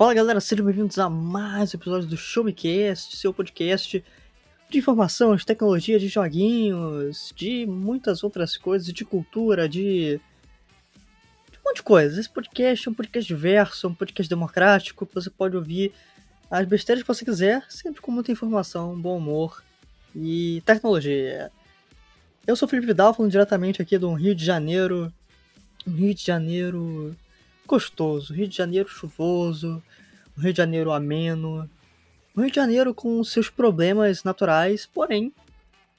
Fala galera, sejam bem-vindos a mais um episódio do Show Me Cast, seu podcast de informação, de tecnologia, de joguinhos, de muitas outras coisas, de cultura, de... de um monte de coisas. Esse podcast é um podcast diverso, é um podcast democrático, você pode ouvir as besteiras que você quiser, sempre com muita informação, bom humor e tecnologia. Eu sou o Felipe Vidal, falando diretamente aqui do Rio de Janeiro, Rio de Janeiro gostoso, Rio de Janeiro chuvoso, Rio de Janeiro ameno, Rio de Janeiro com seus problemas naturais, porém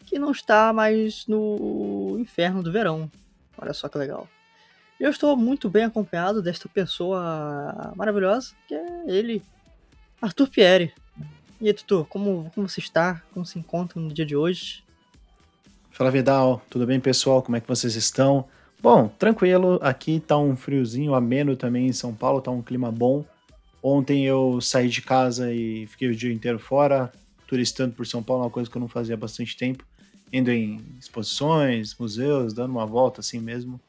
que não está mais no inferno do verão. Olha só que legal. Eu estou muito bem acompanhado desta pessoa maravilhosa, que é ele, Arthur Pierre. E aí, Tutu, como, como você está? Como se encontra no dia de hoje? Fala Vidal, tudo bem pessoal? Como é que vocês estão? Bom, tranquilo, aqui tá um friozinho ameno também em São Paulo, tá um clima bom. Ontem eu saí de casa e fiquei o dia inteiro fora, turistando por São Paulo, uma coisa que eu não fazia há bastante tempo, indo em exposições, museus, dando uma volta assim mesmo,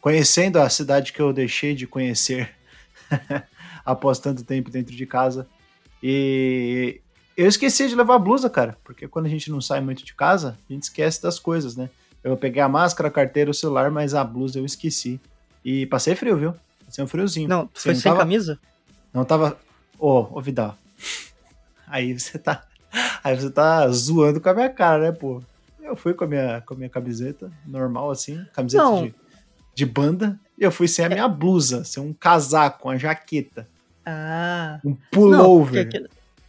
conhecendo a cidade que eu deixei de conhecer após tanto tempo dentro de casa. E eu esqueci de levar blusa, cara, porque quando a gente não sai muito de casa, a gente esquece das coisas, né? Eu peguei a máscara, a carteira, o celular, mas a blusa eu esqueci. E passei frio, viu? Passei um friozinho. Não, tu foi não sem tava... camisa? Não tava. Ô, oh, ô Vidal. Aí você tá. Aí você tá zoando com a minha cara, né, pô? Eu fui com a minha, com a minha camiseta, normal assim, camiseta de, de banda, e eu fui sem a minha é... blusa, sem um casaco, uma jaqueta. Ah. Um pullover. Não, porque, aqui,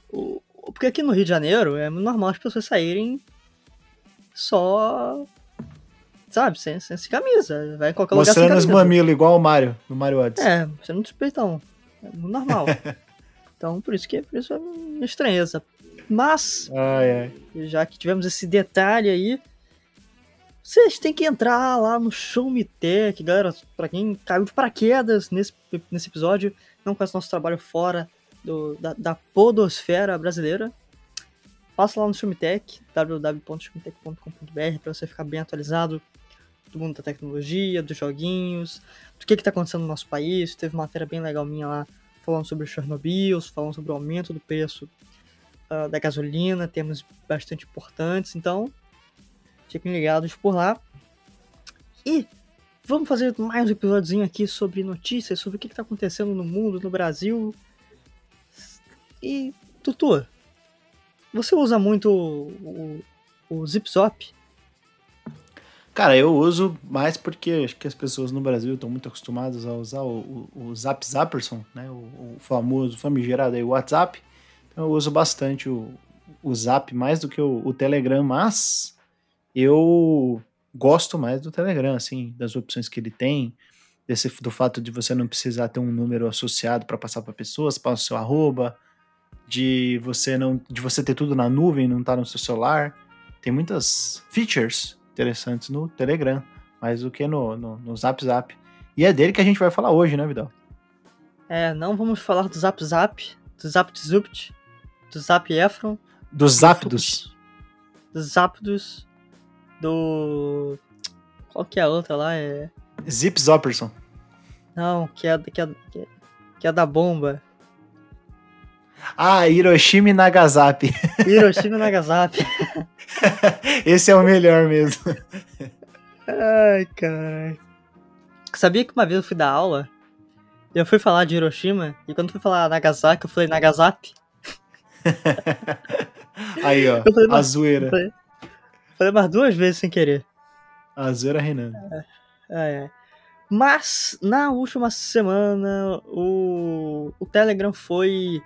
o, porque aqui no Rio de Janeiro é normal as pessoas saírem só sabe, sem, sem, sem camisa. Vai em qualquer Mostrando lugar Mostrando os mamilos, igual o Mario, no Mario Odyssey. É, você não despeitão. É normal. então, por isso que por isso é minha estranheza. Mas, ai, ai. já que tivemos esse detalhe aí, vocês têm que entrar lá no Show Me Tech, galera. Pra quem caiu de paraquedas nesse, nesse episódio, não conhece nosso trabalho fora do, da, da podosfera brasileira, passa lá no Showmetech, www.showmetech.com.br, para você ficar bem atualizado do mundo da tecnologia, dos joguinhos, do que está acontecendo no nosso país. Teve uma matéria bem legal minha lá falando sobre Chernobyl, falando sobre o aumento do preço uh, da gasolina, temas bastante importantes. Então, fiquem ligados por lá. E vamos fazer mais um episódiozinho aqui sobre notícias, sobre o que está acontecendo no mundo, no Brasil. E, Tutu, você usa muito o, o, o ZipZop? Cara, eu uso mais porque acho que as pessoas no Brasil estão muito acostumadas a usar o, o, o Zap Zapperson, né? O, o, famoso, famigerado aí, WhatsApp. Então eu uso bastante o, o Zap mais do que o, o Telegram, mas eu gosto mais do Telegram, assim, das opções que ele tem, desse, do fato de você não precisar ter um número associado para passar para pessoas, passa o seu arroba, de você não, de você ter tudo na nuvem, não estar tá no seu celular. Tem muitas features interessantes no Telegram, mais do que no, no, no Zap Zap. E é dele que a gente vai falar hoje, né, Vidal? É, não vamos falar do Zap Zap, do Zap Zupt, do Zap Efron. Do Zapdos. Do Zapdos. Do. Qual que é a outra lá? É. Zip Zopperson. Não, que é, que, é, que é da bomba. Ah, Hiroshima e Nagasaki. Hiroshima e Nagasaki. Esse é o melhor mesmo. Ai, cara. Sabia que uma vez eu fui dar aula, eu fui falar de Hiroshima, e quando fui falar Nagasaki, eu falei Nagasaki. Aí, ó, falei, a zoeira. Falei, falei mais duas vezes sem querer. A zoeira reinando. É, é, é. Mas, na última semana, o, o Telegram foi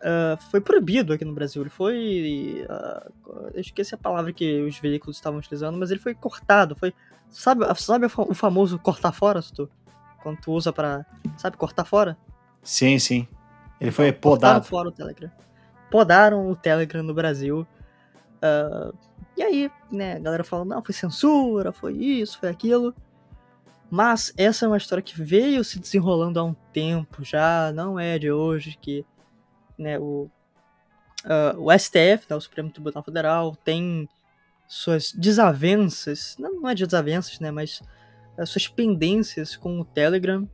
uh, foi proibido aqui no Brasil. Ele foi. Uh, eu esqueci a palavra que os veículos estavam utilizando, mas ele foi cortado. Foi. Sabe, sabe o famoso cortar fora, tu? Quando tu usa para Sabe, cortar fora? Sim, sim. Ele foi então, podado. fora o Telegram. Podaram o Telegram no Brasil. Uh, e aí, né, a galera falando, não, foi censura, foi isso, foi aquilo. Mas essa é uma história que veio se desenrolando há um tempo já, não é de hoje, que né, o, uh, o STF, né, o Supremo Tribunal Federal, tem suas desavenças, não, é desavenças, né, mas uh, suas pendências com o Telegram.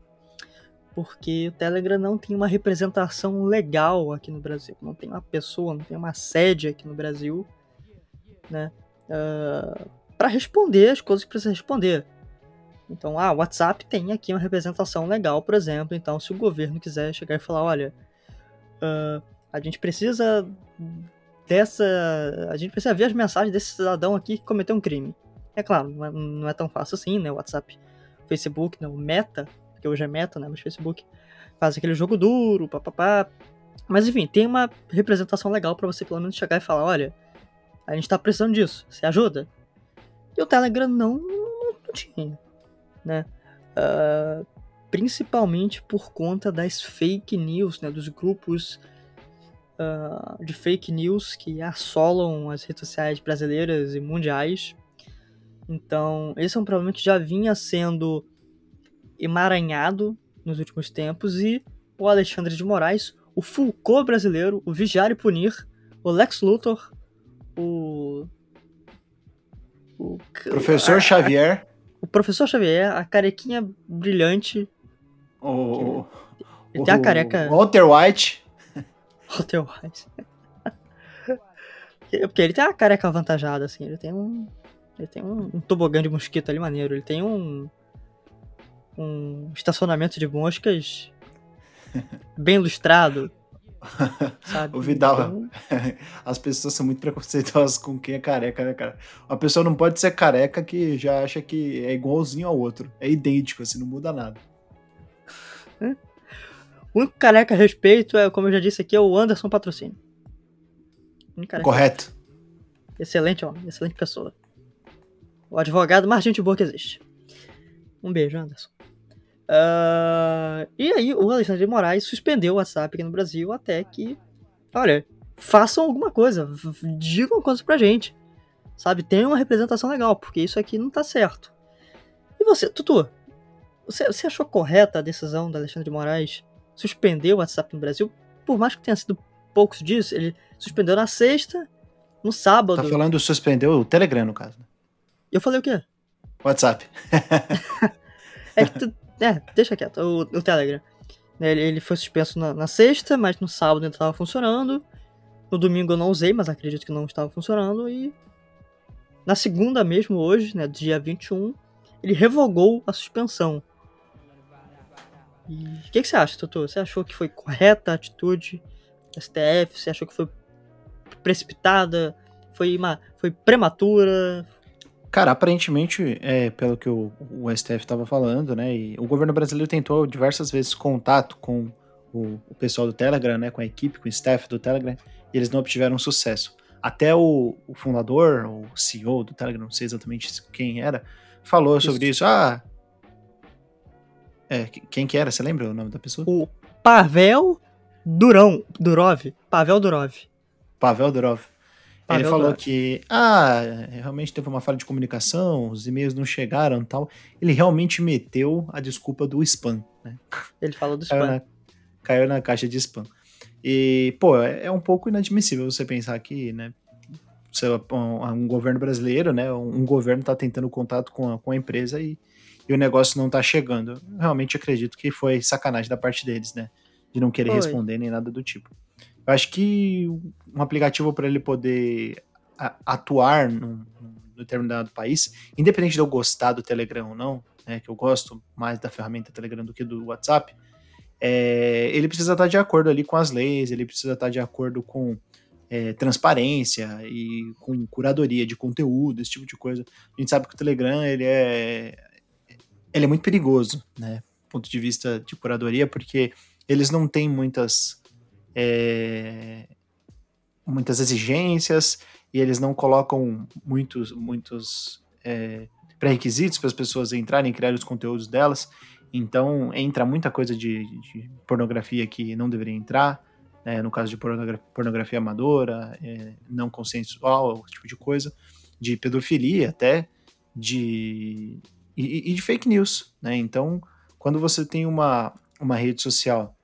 porque o Telegram não tem uma representação legal aqui no Brasil, não tem uma pessoa, não tem uma sede aqui no Brasil, né, uh, para responder as coisas que precisa responder. Então, ah, o WhatsApp tem aqui uma representação legal, por exemplo. Então, se o governo quiser chegar e falar, olha, uh, a gente precisa dessa, a gente precisa ver as mensagens desse cidadão aqui que cometeu um crime. É claro, não é, não é tão fácil assim, né? WhatsApp, Facebook, não, Meta, que hoje é Meta, né? Mas Facebook faz aquele jogo duro, papapá. Mas enfim, tem uma representação legal para você pelo menos chegar e falar, olha, a gente tá precisando disso, você ajuda? E o Telegram não, não, não tinha, né? Uh, principalmente por conta das fake news, né? Dos grupos uh, de fake news que assolam as redes sociais brasileiras e mundiais. Então, esse é um problema que já vinha sendo emaranhado nos últimos tempos e o Alexandre de Moraes, o Foucault brasileiro, o Vigiar e Punir, o Lex Luthor, o. o professor a, Xavier. A, o professor Xavier, a carequinha brilhante. O. Ele o, tem a careca. Walter White. Walter White. Porque ele tem a careca avantajada, assim. Ele tem um. Ele tem um, um tobogã de mosquito ali maneiro. Ele tem um. Um estacionamento de moscas bem ilustrado. Sabe? o Vidal, então... as pessoas são muito preconceituosas com quem é careca, né, cara? Uma pessoa não pode ser careca que já acha que é igualzinho ao outro. É idêntico, assim, não muda nada. O único careca a respeito é, como eu já disse aqui, é o Anderson Patrocínio. Correto. Excelente homem, excelente pessoa. O advogado mais gente boa que existe. Um beijo, Anderson. Uh, e aí, o Alexandre de Moraes suspendeu o WhatsApp aqui no Brasil até que, olha, façam alguma coisa, digam coisas pra gente. Sabe, tenham uma representação legal, porque isso aqui não tá certo. E você, Tutu, você, você achou correta a decisão do Alexandre de Moraes suspendeu o WhatsApp no Brasil, por mais que tenha sido poucos dias, ele suspendeu na sexta, no sábado. Tá falando suspendeu o Telegram, no caso. Né? Eu falei o quê? WhatsApp. é que tu, é, deixa quieto, o, o Telegram. Ele, ele foi suspenso na, na, sexta, mas no sábado ainda estava funcionando. No domingo eu não usei, mas acredito que não estava funcionando. E na segunda mesmo, hoje, né, dia 21, ele revogou a suspensão. E o que, que, você acha, Tutu? Você achou que foi correta a atitude do STF? Você achou que foi precipitada? Foi, uma, foi prematura? Cara, aparentemente, é, pelo que o, o STF estava falando, né? E o governo brasileiro tentou diversas vezes contato com o, o, pessoal do Telegram, né? Com a equipe, com o staff do Telegram, e eles não obtiveram sucesso. Até o, o fundador, o CEO do Telegram, não sei exatamente quem era, falou sobre isso. Ah, é, quem que era? Você lembra o nome da pessoa? O Pavel Durão, Durov. Pavel Durov. Pavel Durov. Pavel ele falou Durov. que, ah, realmente teve uma falha de comunicação, os e-mails não chegaram e tal. Ele realmente meteu a desculpa do spam, né? Ele falou do spam. Caiu na, caiu na caixa de spam. E, pô, é, é um pouco inadmissível você pensar que, né, um, um governo brasileiro, né, um governo está tentando contato com a, com a empresa e e o negócio não tá chegando. Realmente acredito que foi sacanagem da parte deles, né? De não querer foi. responder nem nada do tipo. Eu acho que um aplicativo para ele poder atuar num, num, determinado país, independente de eu gostar do Telegram ou não, né, que eu gosto mais da ferramenta Telegram do que do WhatsApp, é, ele precisa estar de acordo ali com as leis, ele precisa estar de acordo com é, transparência e com curadoria de conteúdo, esse tipo de coisa. A gente sabe que o Telegram ele é ele é muito perigoso, né? Do ponto de vista de curadoria, porque eles não têm muitas é, muitas exigências e eles não colocam muitos muitos é, pré-requisitos para as pessoas entrarem e criar os conteúdos delas. Então entra muita coisa de, de pornografia que não deveria entrar, né? no caso de pornografia, pornografia amadora, é, não consensual, esse tipo de coisa, de pedofilia até, de e, e de fake news, né? Então, quando você tem uma, uma rede social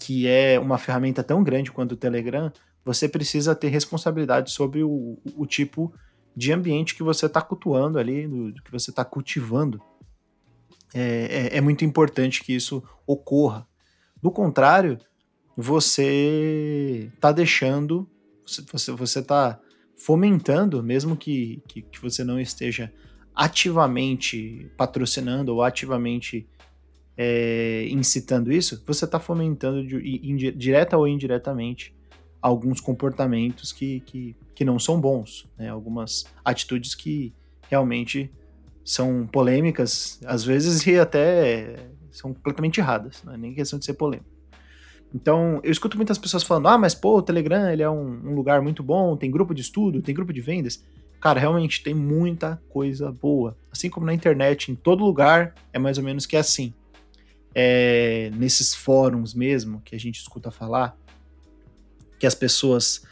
que é uma ferramenta tão grande quanto o Telegram, você precisa ter responsabilidade sobre o, o tipo de ambiente que você está cultuando ali, do, que você está cultivando é, é, é muito importante que isso ocorra. Do contrário, você está deixando, você, você tá fomentando, mesmo que, que, que, você não esteja ativamente patrocinando ou ativamente é, incitando isso, você está fomentando direta ou indiretamente alguns comportamentos que, que, que não são bons, né? algumas atitudes que realmente são polêmicas, às vezes e até são completamente erradas, não é nem questão de ser polêmico. Então, eu escuto muitas pessoas falando: ah, mas pô, o Telegram ele é um, um, lugar muito bom, tem grupo de estudo, tem grupo de vendas. Cara, realmente tem muita coisa boa. Assim como na internet, em todo lugar, é mais ou menos que assim. É, nesses fóruns mesmo que a gente escuta falar, que as pessoas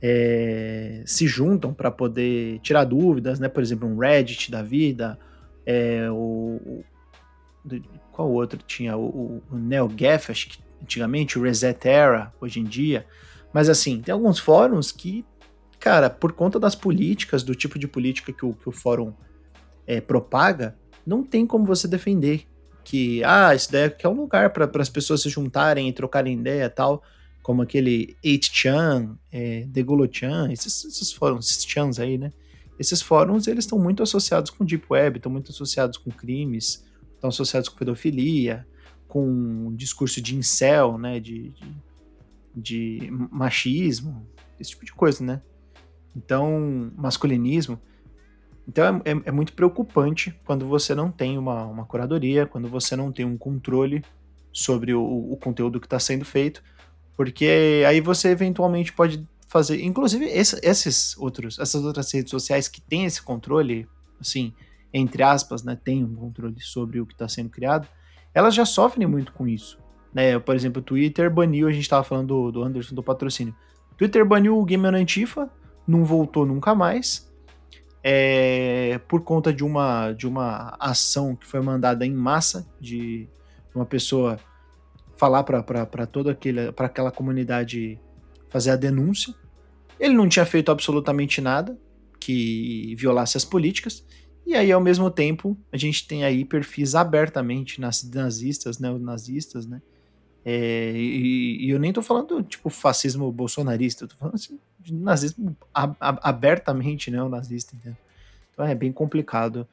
é, se juntam para poder tirar dúvidas, né? Por exemplo, um Reddit da vida, é, o, o qual outro tinha o, o NeoGaf, acho que antigamente, o Reset Era, hoje em dia. Mas assim, tem alguns fóruns que, cara, por conta das políticas, do tipo de política que o, que o fórum é, propaga, não tem como você defender que, ah, isso daí é um lugar para as pessoas se juntarem e trocarem ideia tal, como aquele 8chan, é, Degolo-chan, esses, esses fóruns, esses chans aí, né? Esses fóruns, eles estão muito associados com Deep Web, estão muito associados com crimes, estão associados com pedofilia, com discurso de incel, né, de, de, de, machismo, esse tipo de coisa, né? Então, masculinismo. Então é, é, é, muito preocupante quando você não tem uma, uma curadoria, quando você não tem um controle sobre o, o conteúdo que está sendo feito, porque aí você eventualmente pode fazer, inclusive esse, esses outros, essas outras redes sociais que têm esse controle, assim, entre aspas, né, tem um controle sobre o que está sendo criado, elas já sofrem muito com isso. Né? Por exemplo, o Twitter baniu, a gente estava falando do, do Anderson do patrocínio. Twitter baniu o Gamer Antifa, não voltou nunca mais. É, por conta de uma, de uma ação que foi mandada em massa de uma pessoa falar para toda aquele, para aquela comunidade fazer a denúncia. Ele não tinha feito absolutamente nada que violasse as políticas e aí, ao mesmo tempo, a gente tem aí perfis abertamente nazistas, neonazistas, né? É, e, e, eu nem tô falando, tipo, fascismo bolsonarista, eu tô falando assim, nazismo abertamente neonazista, entendeu? Então é bem complicado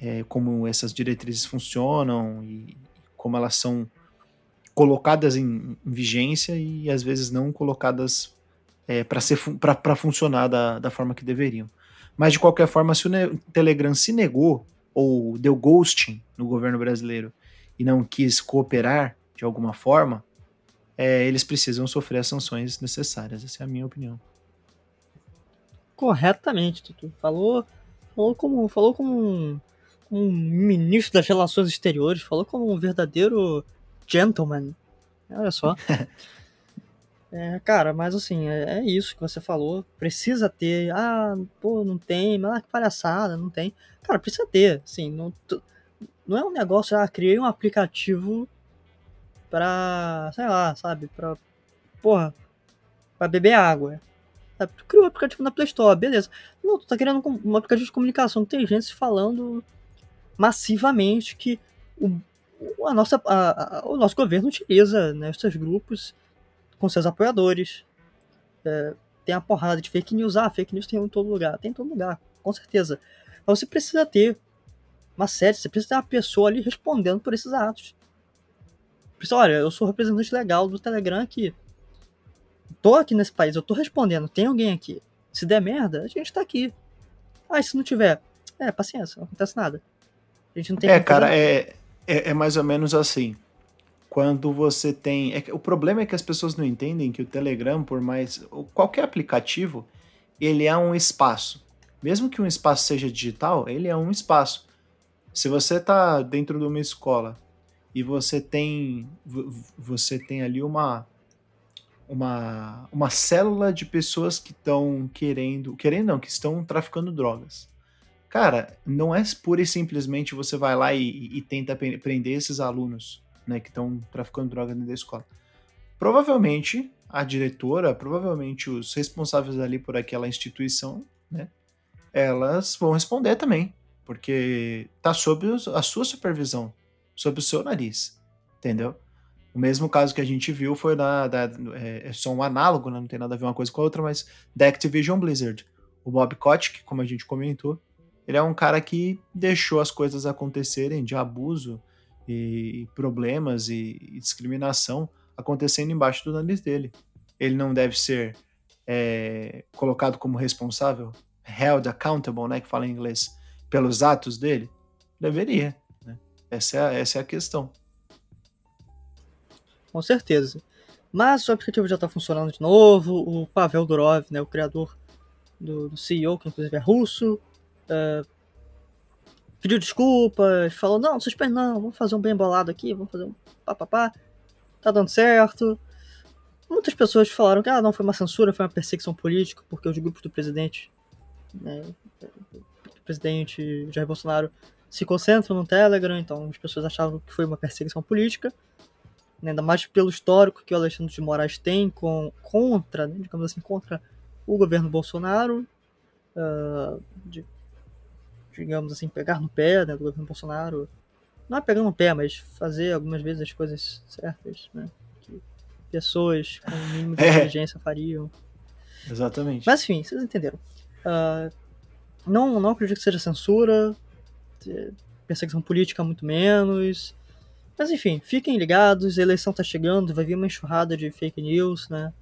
é, como essas diretrizes funcionam e como elas são colocadas em, em vigência e às vezes não colocadas é, para funcionar da, da forma que deveriam. Mas de qualquer forma, se o Telegram se negou ou deu ghosting no governo brasileiro e não quis cooperar de alguma forma, é, eles precisam sofrer as sanções necessárias. Essa é a minha opinião. Corretamente, Tutu. Falou, falou como, falou como um, um ministro das relações exteriores, falou como um verdadeiro gentleman. Olha só. É, cara, mas assim, é, é, isso que você falou. Precisa ter. Ah, pô, não tem. Ah, que palhaçada, não tem. Cara, precisa ter. Assim, não, não é um negócio, ah, criei um aplicativo pra. sei lá, sabe? Pra. Porra, pra beber água. Sabe? Tu criou um aplicativo na Play Store, beleza. Não, tu tá querendo um aplicativo de comunicação. Tem gente falando massivamente que o, a nossa, a, a, o nosso governo utiliza né, esses grupos com seus apoiadores. É, tem a porrada de fake news. Ah, fake news tem em todo lugar. Tem em todo lugar, com certeza. Mas você precisa ter uma sede, você precisa ter uma pessoa ali respondendo por esses atos. Pessoal, olha, eu sou representante legal do Telegram aqui. Tô aqui nesse país, eu tô respondendo, tem alguém aqui. Se der merda, a gente tá aqui. Ah, se não tiver? É, paciência, não acontece nada. A gente não tem É, cara, é, é, é mais ou menos assim quando você tem. É, o problema é que as pessoas não entendem que o Telegram, por mais. qualquer aplicativo, ele é um espaço. Mesmo que um espaço seja digital, ele é um espaço. Se você está dentro de uma escola e você tem você tem ali uma uma, uma célula de pessoas que estão querendo, querendo não, que estão traficando drogas. Cara, não é pura e simplesmente você vai lá e, e tenta prender esses alunos né, que estão traficando droga dentro da escola. Provavelmente a diretora, provavelmente os responsáveis ali por aquela instituição, né, elas vão responder também. porque tá sob a sua supervisão, sob o seu nariz, entendeu? O mesmo caso que a gente viu foi na. Da, é, é, só um análogo, né? não tem nada a ver uma coisa com a outra, mas da Activision Blizzard. O Bob Kotick, como a gente comentou, ele é um cara que deixou as coisas acontecerem de abuso e problemas e, e discriminação acontecendo embaixo do nariz dele. Ele não deve ser é, colocado como responsável, held accountable, né, que fala em inglês, pelos atos dele? Deveria. Né? Essa, é, essa é a questão. Com certeza. Mas o aplicativo já está funcionando de novo. O Pavel Durov, né, o criador do, do CEO, que inclusive é russo, uh, pediu desculpas, falou: não, suspende não, vamos fazer um bem bolado aqui, vamos fazer um papapá, tá dando certo. Muitas pessoas falaram que ah, não foi uma censura, foi uma perseguição política, porque os grupos do presidente, né, do presidente Jair Bolsonaro, se concentram no Telegram, então as pessoas achavam que foi uma perseguição política, né, ainda mais pelo histórico que o Alexandre de Moraes tem com, contra, né, digamos assim, contra o governo Bolsonaro, uh, de, digamos assim, pegar no pé né, do governo Bolsonaro. Não é pegar no pé, mas fazer algumas vezes as coisas certas, né? Que pessoas com o mínimo de é. inteligência fariam. Exatamente. Mas enfim, vocês entenderam. Uh, não, não acredito que seja censura, perseguição política muito menos. Mas enfim, fiquem ligados, a eleição tá chegando, vai vir uma enxurrada de fake news, né?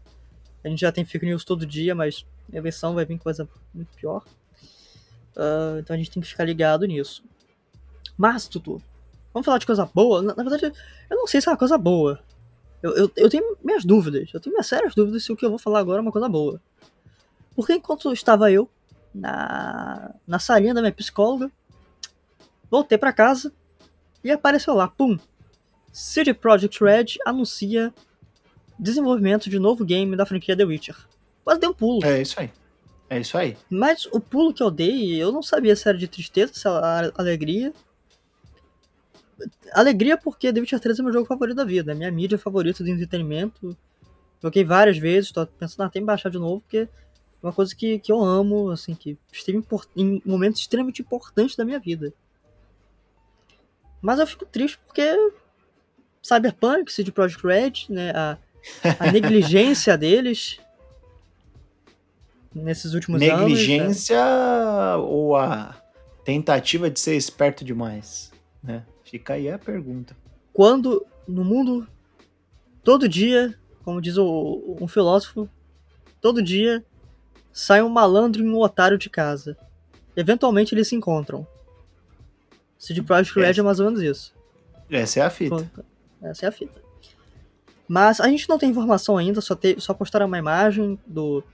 A gente já tem fake news todo dia, mas a eleição vai vir coisa muito pior. Uh, então a gente tem que ficar ligado nisso. Mas, Tutu, vamos falar de coisa boa? Na, na verdade, eu não sei se é uma coisa boa. Eu, eu, eu, tenho minhas dúvidas. Eu tenho minhas sérias dúvidas se o que eu vou falar agora é uma coisa boa. Porque enquanto estava eu na, na salinha da minha psicóloga, voltei para casa e apareceu lá, pum! CD Projekt Red anuncia desenvolvimento de novo game da franquia The Witcher. Quase dei um pulo. É isso aí. É isso aí. Mas o pulo que eu dei, eu não sabia se era de tristeza, se era alegria. Alegria porque The Witcher 3 é meu jogo favorito da vida, é minha mídia favorita de entretenimento. Joguei várias vezes, tô pensando até em baixar de novo, porque é uma coisa que, que eu amo, assim, que esteve em momentos extremamente importantes da minha vida. Mas eu fico triste porque Cyberpunk, CD Projekt Red, né, a, a negligência deles nesses últimos negligência anos. Negligência ou a tentativa de ser esperto demais, né? Fica aí a pergunta. Quando no mundo todo dia, como diz o, um filósofo, todo dia sai um malandro e um otário de casa. Eventualmente eles se encontram. CD Projekt Red é mais ou menos isso. Essa é a fita. Essa é a fita. Mas a gente não tem informação ainda, só, te, só postaram uma imagem do,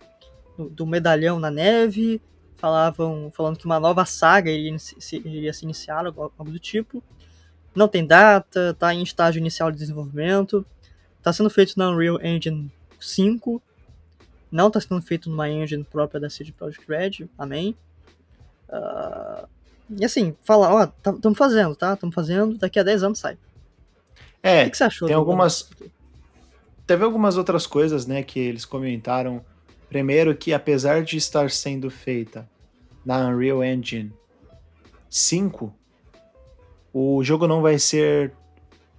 do, do, medalhão na neve, falavam falando que uma nova saga iria se, iria se iniciar, algo, algo do tipo. Não tem data, está em estágio inicial de desenvolvimento, está sendo feito na Unreal Engine 5, não está sendo feito numa engine própria da CD Projekt Red, amém. Uh, e assim, falar, ó, estamos tá, fazendo, tá? Estamos fazendo, daqui a 10 anos sai. É, o que, você achou? Tem algumas. Teve algumas outras coisas, né, que eles comentaram. Primeiro, que apesar de estar sendo feita na Unreal Engine 5, o jogo não vai ser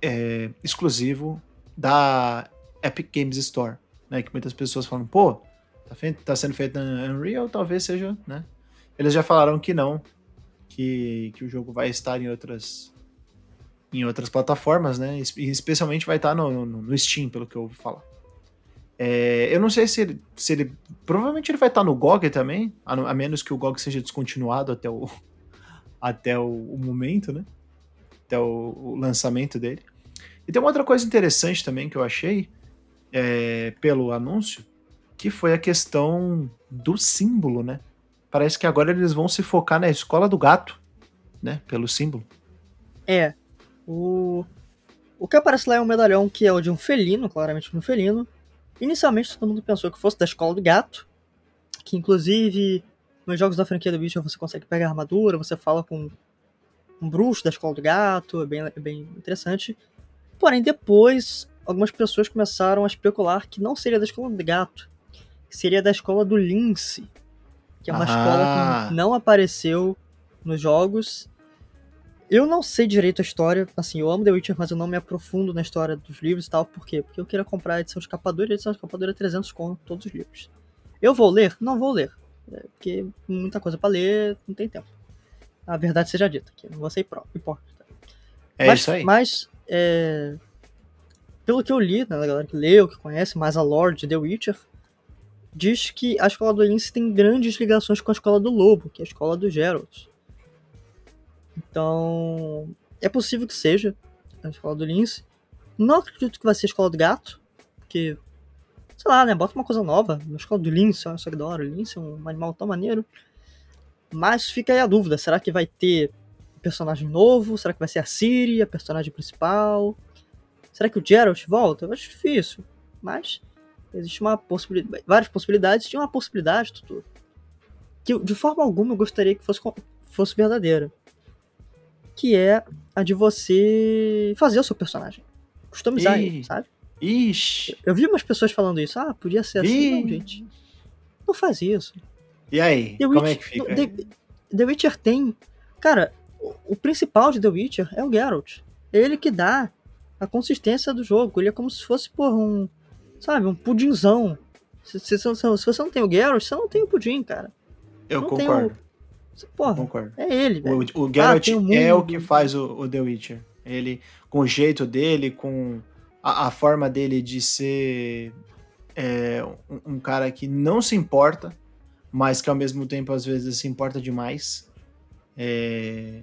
é, exclusivo da Epic Games Store, né? Que muitas pessoas falam, pô, tá, feito, tá sendo feito na Unreal, talvez seja, né? Eles já falaram que não, que, que o jogo vai estar em outras em outras plataformas, né? E especialmente vai estar no, no, no Steam, pelo que eu ouvi falar. É, eu não sei se ele, se ele. Provavelmente ele vai estar no GOG também, a, a menos que o GOG seja descontinuado até o, até o, o momento, né? Até o, o, lançamento dele. E tem uma outra coisa interessante também que eu achei é, pelo anúncio, que foi a questão do símbolo, né? Parece que agora eles vão se focar na escola do gato, né? Pelo símbolo. É, o, o que aparece lá é um medalhão que é o de um felino, claramente um felino. Inicialmente todo mundo pensou que fosse da escola do gato, que inclusive nos jogos da franquia do Witcher você consegue pegar armadura, você fala com um bruxo da escola do gato, é bem, é bem interessante. Porém, depois, algumas pessoas começaram a especular que não seria da escola do gato, que seria da escola do Lince, que é uma ah. escola que não apareceu nos jogos. Eu não sei direito a história, assim, eu amo The Witcher, mas eu não me aprofundo na história dos livros e tal, por quê? Porque eu queria comprar a edição 2 e a edição 2 é 300 conto, todos os livros. Eu vou ler? Não vou ler, é, porque muita coisa para ler, não tem tempo. A verdade seja dita, que não vou ser hipócrita. É mas, isso aí. Mas, é, pelo que eu li, né, a galera que leu, que conhece mais a lore de The Witcher, diz que a escola do Lince tem grandes ligações com a escola do Lobo, que é a escola do Geralt. Então, é possível que seja a escola do Lince. Não acredito que vai ser a escola do gato, porque, sei lá, né, bota uma coisa nova. A escola do Lince, olha só que da hora, o Lince é um animal tão maneiro. Mas fica aí a dúvida, será que vai ter personagem novo? Será que vai ser a Ciri, a personagem principal? Será que o Geralt volta? Eu acho difícil, mas existe uma possibilidade, várias possibilidades, tinha uma possibilidade, Tutu, que de forma alguma eu gostaria que fosse, fosse verdadeira que é a de você fazer o seu personagem. Customizar Ih. ele, sabe? Ixi. Eu vi umas pessoas falando isso. Ah, podia ser assim. Não, gente. Não faz isso. E aí? The como Witch- é que fica? The, The Witcher tem. Cara, o, o principal de The Witcher é o Geralt. É ele que dá a consistência do jogo. Ele é como se fosse, porra, um. Sabe, um pudinzão. Se, se, se, se você não tem o Geralt, você não tem o pudim, cara. Eu não concordo, Porra, concordo. é ele, velho. O, o Geralt tem o é o que faz o, o The Witcher. Ele, com o jeito dele, com a, a forma dele de ser é, um, um cara que não se importa, mas que ao mesmo tempo às vezes se importa demais. É,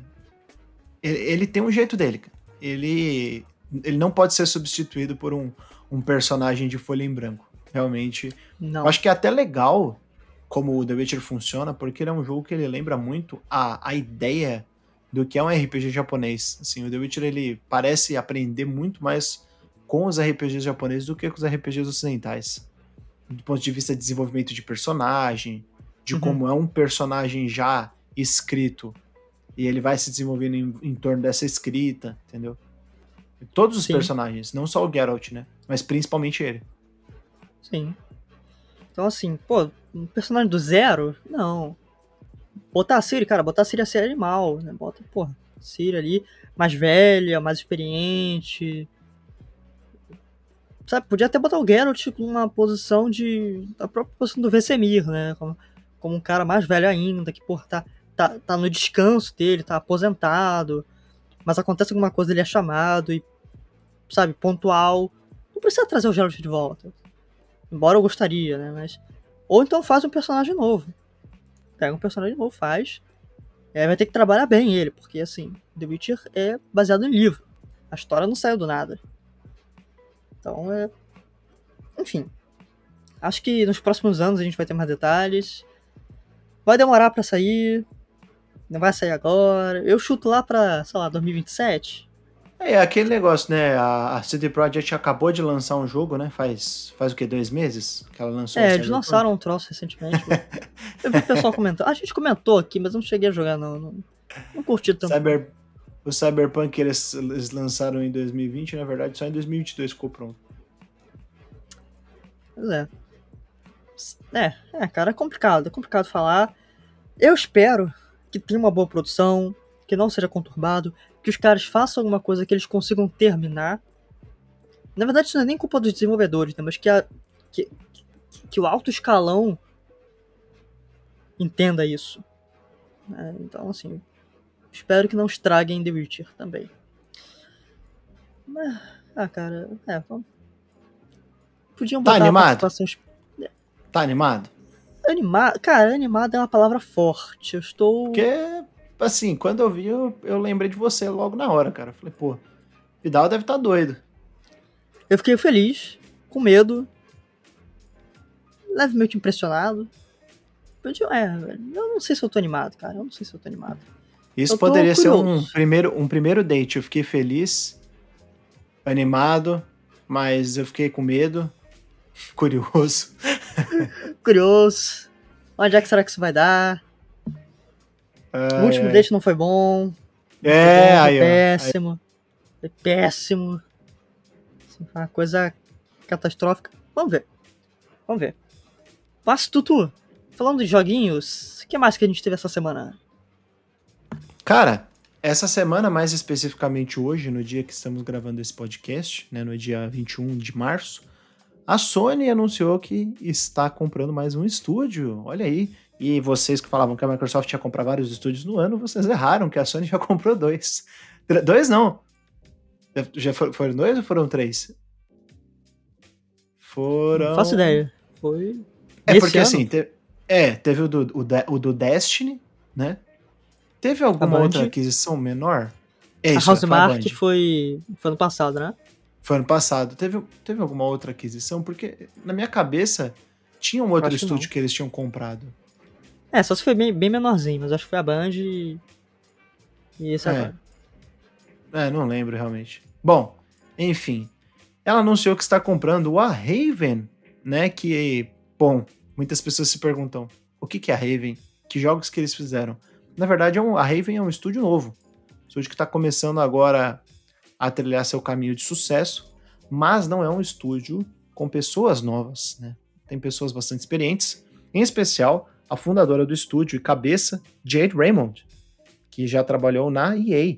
ele, ele tem um jeito dele. cara. Ele, ele não pode ser substituído por um, um personagem de folha em branco. Realmente Não. eu acho que é até legal como o The Witcher funciona, porque ele é um jogo que ele lembra muito a, a ideia do que é um RPG japonês. Assim, o The Witcher ele parece aprender muito mais com os RPGs japoneses do que com os RPGs ocidentais. Do ponto de vista de desenvolvimento de personagem, de Uhum. como é um personagem já escrito e ele vai se desenvolvendo em, em torno dessa escrita, entendeu? Todos os Sim. personagens, não só o Geralt, né? Mas principalmente ele. Sim. Então, assim, pô, um personagem do zero? Não. Botar a Siri, cara, botar a Siri a ser animal, né? Bota, porra, Siri ali, mais velha, mais experiente. Sabe, podia até botar o Geralt numa posição de. a própria posição do Vesemir, né? Como, como um cara mais velho ainda, que, porra, tá, tá, tá no descanso dele, tá aposentado. Mas acontece alguma coisa, ele é chamado e, sabe, pontual. Não precisa trazer o Geralt de volta. Embora eu gostaria, né? Mas. Ou então faz um personagem novo. Pega um personagem novo, faz. É, vai ter que trabalhar bem ele, porque assim, The Witcher é baseado em livro. A história não saiu do nada. Então é. Enfim. Acho que nos próximos anos a gente vai ter mais detalhes. Vai demorar pra sair. Não vai sair agora. Eu chuto lá pra, sei lá, 2027. É aquele negócio, né? A, a CD Projekt acabou de lançar um jogo, né? Faz, faz o quê? Dois meses que ela lançou? É, eles lançaram um troço recentemente. eu vi o pessoal comentando. A gente comentou aqui, mas eu não cheguei a jogar, não. Não, não curti tanto. Cyber, o Cyberpunk que eles, eles lançaram em 2020, na verdade, só em 2022 ficou pronto. Pois é. É, é, cara, é complicado. É complicado falar. Eu espero que tenha uma boa produção, que não seja conturbado, que os caras façam alguma coisa que eles consigam terminar. Na verdade, isso não é nem culpa dos desenvolvedores, né? Mas que, a, que, que o alto escalão entenda isso. É, então, assim, espero que não estraguem The Witcher também. Mas, ah, cara, é, vamos. Podiam Tá botar animado? participações Tá animado? Animado, cara, animado é uma palavra forte. Eu estou. Porque, assim, quando eu vi, eu, eu lembrei de você logo na hora, cara. Eu Falei, pô, Vidal deve estar doido. Eu fiquei feliz, com medo, levemente impressionado. Eu digo, é, eu não sei se eu tô animado, cara. Eu não sei se eu tô animado. Isso Eu poderia ser um primeiro, um primeiro date. Eu fiquei feliz, animado, mas eu fiquei com medo, curioso. Curioso. Onde é que será que isso vai dar? O último date não foi bom. É, bom, aí, péssimo. Foi péssimo. Assim, foi uma coisa catastrófica. Vamos ver. Vamos ver. Mas, Tutu, falando de joguinhos, o que mais que a gente teve essa semana? Cara, essa semana, mais especificamente hoje, no dia que estamos gravando esse podcast, né, no dia 21 de março, a Sony anunciou que está comprando mais um estúdio. Olha aí. E vocês que falavam que a Microsoft ia comprar vários estúdios no ano, vocês erraram, que a Sony já comprou dois. Dois não. Já foram dois ou foram três? Foram. Não faço ideia. Foi. É porque ano? assim, te... é, teve o do, o, o do Destiny, né? Teve alguma outra aquisição menor? É isso, a Housemark é, foi, foi ano passado, né? Foi ano passado. Teve, teve alguma outra aquisição? Porque na minha cabeça tinha um outro estúdio que, que, eles tinham comprado. É, só se foi bem, bem menorzinho, mas acho que foi a Band e. E esse é. agora. É, não lembro realmente. Bom, enfim. Ela anunciou que está comprando a Raven, né? Que, bom, muitas pessoas se perguntam: o que, que é a Raven? Que jogos que eles fizeram? Na verdade, é um, a Raven é um estúdio novo. Um estúdio que está começando agora a trilhar seu caminho de sucesso, mas não é um estúdio com pessoas novas, né? Tem pessoas bastante experientes, em especial a fundadora do estúdio e cabeça, Jade Raymond, que já trabalhou na EA.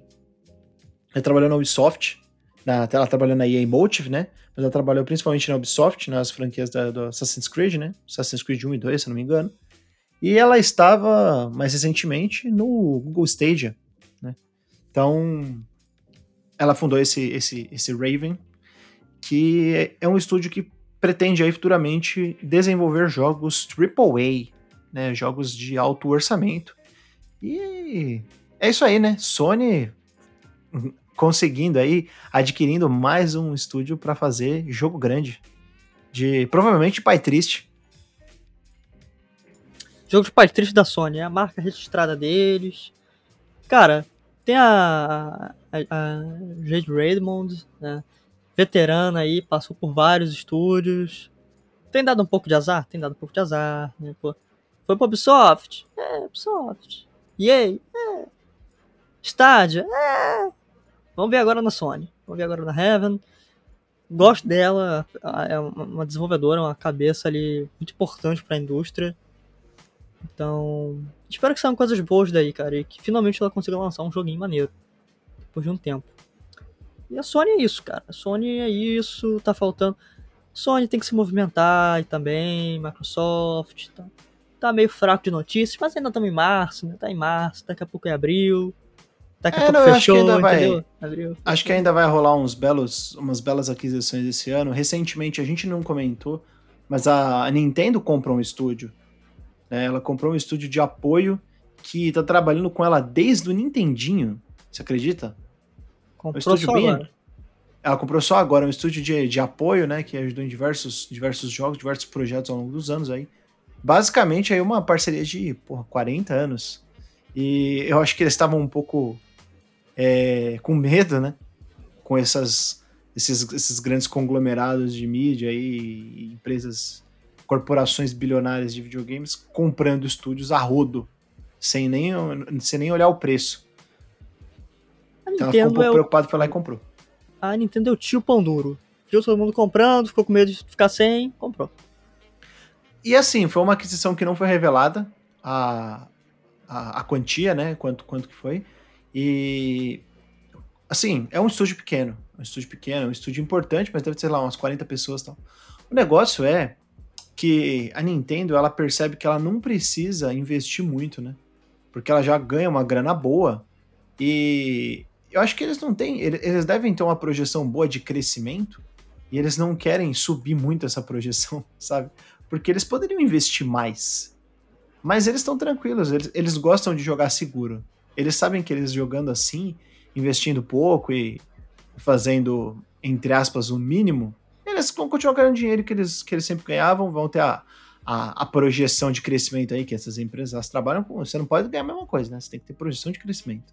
Ela trabalhou na Ubisoft, na, ela trabalhou na EA Motive, né? Mas ela trabalhou principalmente na Ubisoft, nas franquias da, do Assassin's Creed, né? Assassin's Creed 1 e 2, se não me engano. E ela estava, mais recentemente, no Google Stadia. Né? Então, ela fundou esse, esse, esse Raven, que é um estúdio que pretende aí futuramente desenvolver jogos AAA, né? jogos de alto orçamento. E é isso aí, né? Sony conseguindo aí, adquirindo mais um estúdio para fazer jogo grande. De provavelmente Pai Triste. Jogo de pai triste da Sony, é a marca registrada deles. Cara, tem a, a, a Jade Raymond, né? Veterana aí, passou por vários estúdios. Tem dado um pouco de azar? Tem dado um pouco de azar, né? Pô, foi pro Ubisoft? É, Ubisoft. EA? É. Stadia? É. Vamos ver agora na Sony. Vamos ver agora na Heaven. Gosto dela, é uma desenvolvedora, uma cabeça ali muito importante para a indústria. Então, espero que saiam coisas boas daí, cara, e que finalmente ela consiga lançar um joguinho maneiro. Depois de um tempo. E a Sony é isso, cara. A Sony é isso, tá faltando. Sony tem que se movimentar e também, Microsoft, tá, tá meio fraco de notícias, mas ainda estamos em março, né? Tá em março, daqui a pouco é abril. Daqui a é, pouco não, fechou, acho que ainda vai, Abril, acho que ainda vai rolar uns belos, umas belas aquisições esse ano. Recentemente a gente não comentou, mas a Nintendo comprou um estúdio né? Ela comprou um estúdio de apoio que tá trabalhando com ela desde o Nintendinho. Você acredita? Comprou um estúdio só bem... agora. Ela comprou só agora, um estúdio de, de apoio, né? Que ajudou em diversos, diversos jogos, diversos projetos ao longo dos anos aí. Basicamente aí uma parceria de porra, 40 anos. E eu acho que eles estavam um pouco é, com medo, né? Com essas, esses, esses grandes conglomerados de mídia e empresas corporações bilionárias de videogames comprando estúdios a rodo, sem nem, sem nem olhar o preço. então ela ficou um pouco é preocupada, foi lá e comprou. A Nintendo é o tio pão duro. Viu todo mundo comprando, ficou com medo de ficar sem, comprou. E assim, foi uma aquisição que não foi revelada a, a, a quantia, né? Quanto, quanto que foi. E assim, é um estúdio pequeno. Um estúdio pequeno, um estúdio importante, mas deve ter lá umas 40 pessoas e tal. O negócio é que a Nintendo ela percebe que ela não precisa investir muito, né? Porque ela já ganha uma grana boa e eu acho que eles não têm, eles devem ter uma projeção boa de crescimento e eles não querem subir muito essa projeção, sabe? Porque eles poderiam investir mais. Mas eles estão tranquilos, eles, eles gostam de jogar seguro. Eles sabem que eles jogando assim, investindo pouco e fazendo, entre aspas, o mínimo, eles vão continuar ganhando dinheiro que eles, que eles sempre ganhavam, vão ter a, a, a projeção de crescimento aí que essas empresas trabalham com. Você não pode ganhar a mesma coisa, né? Você tem que ter projeção de crescimento.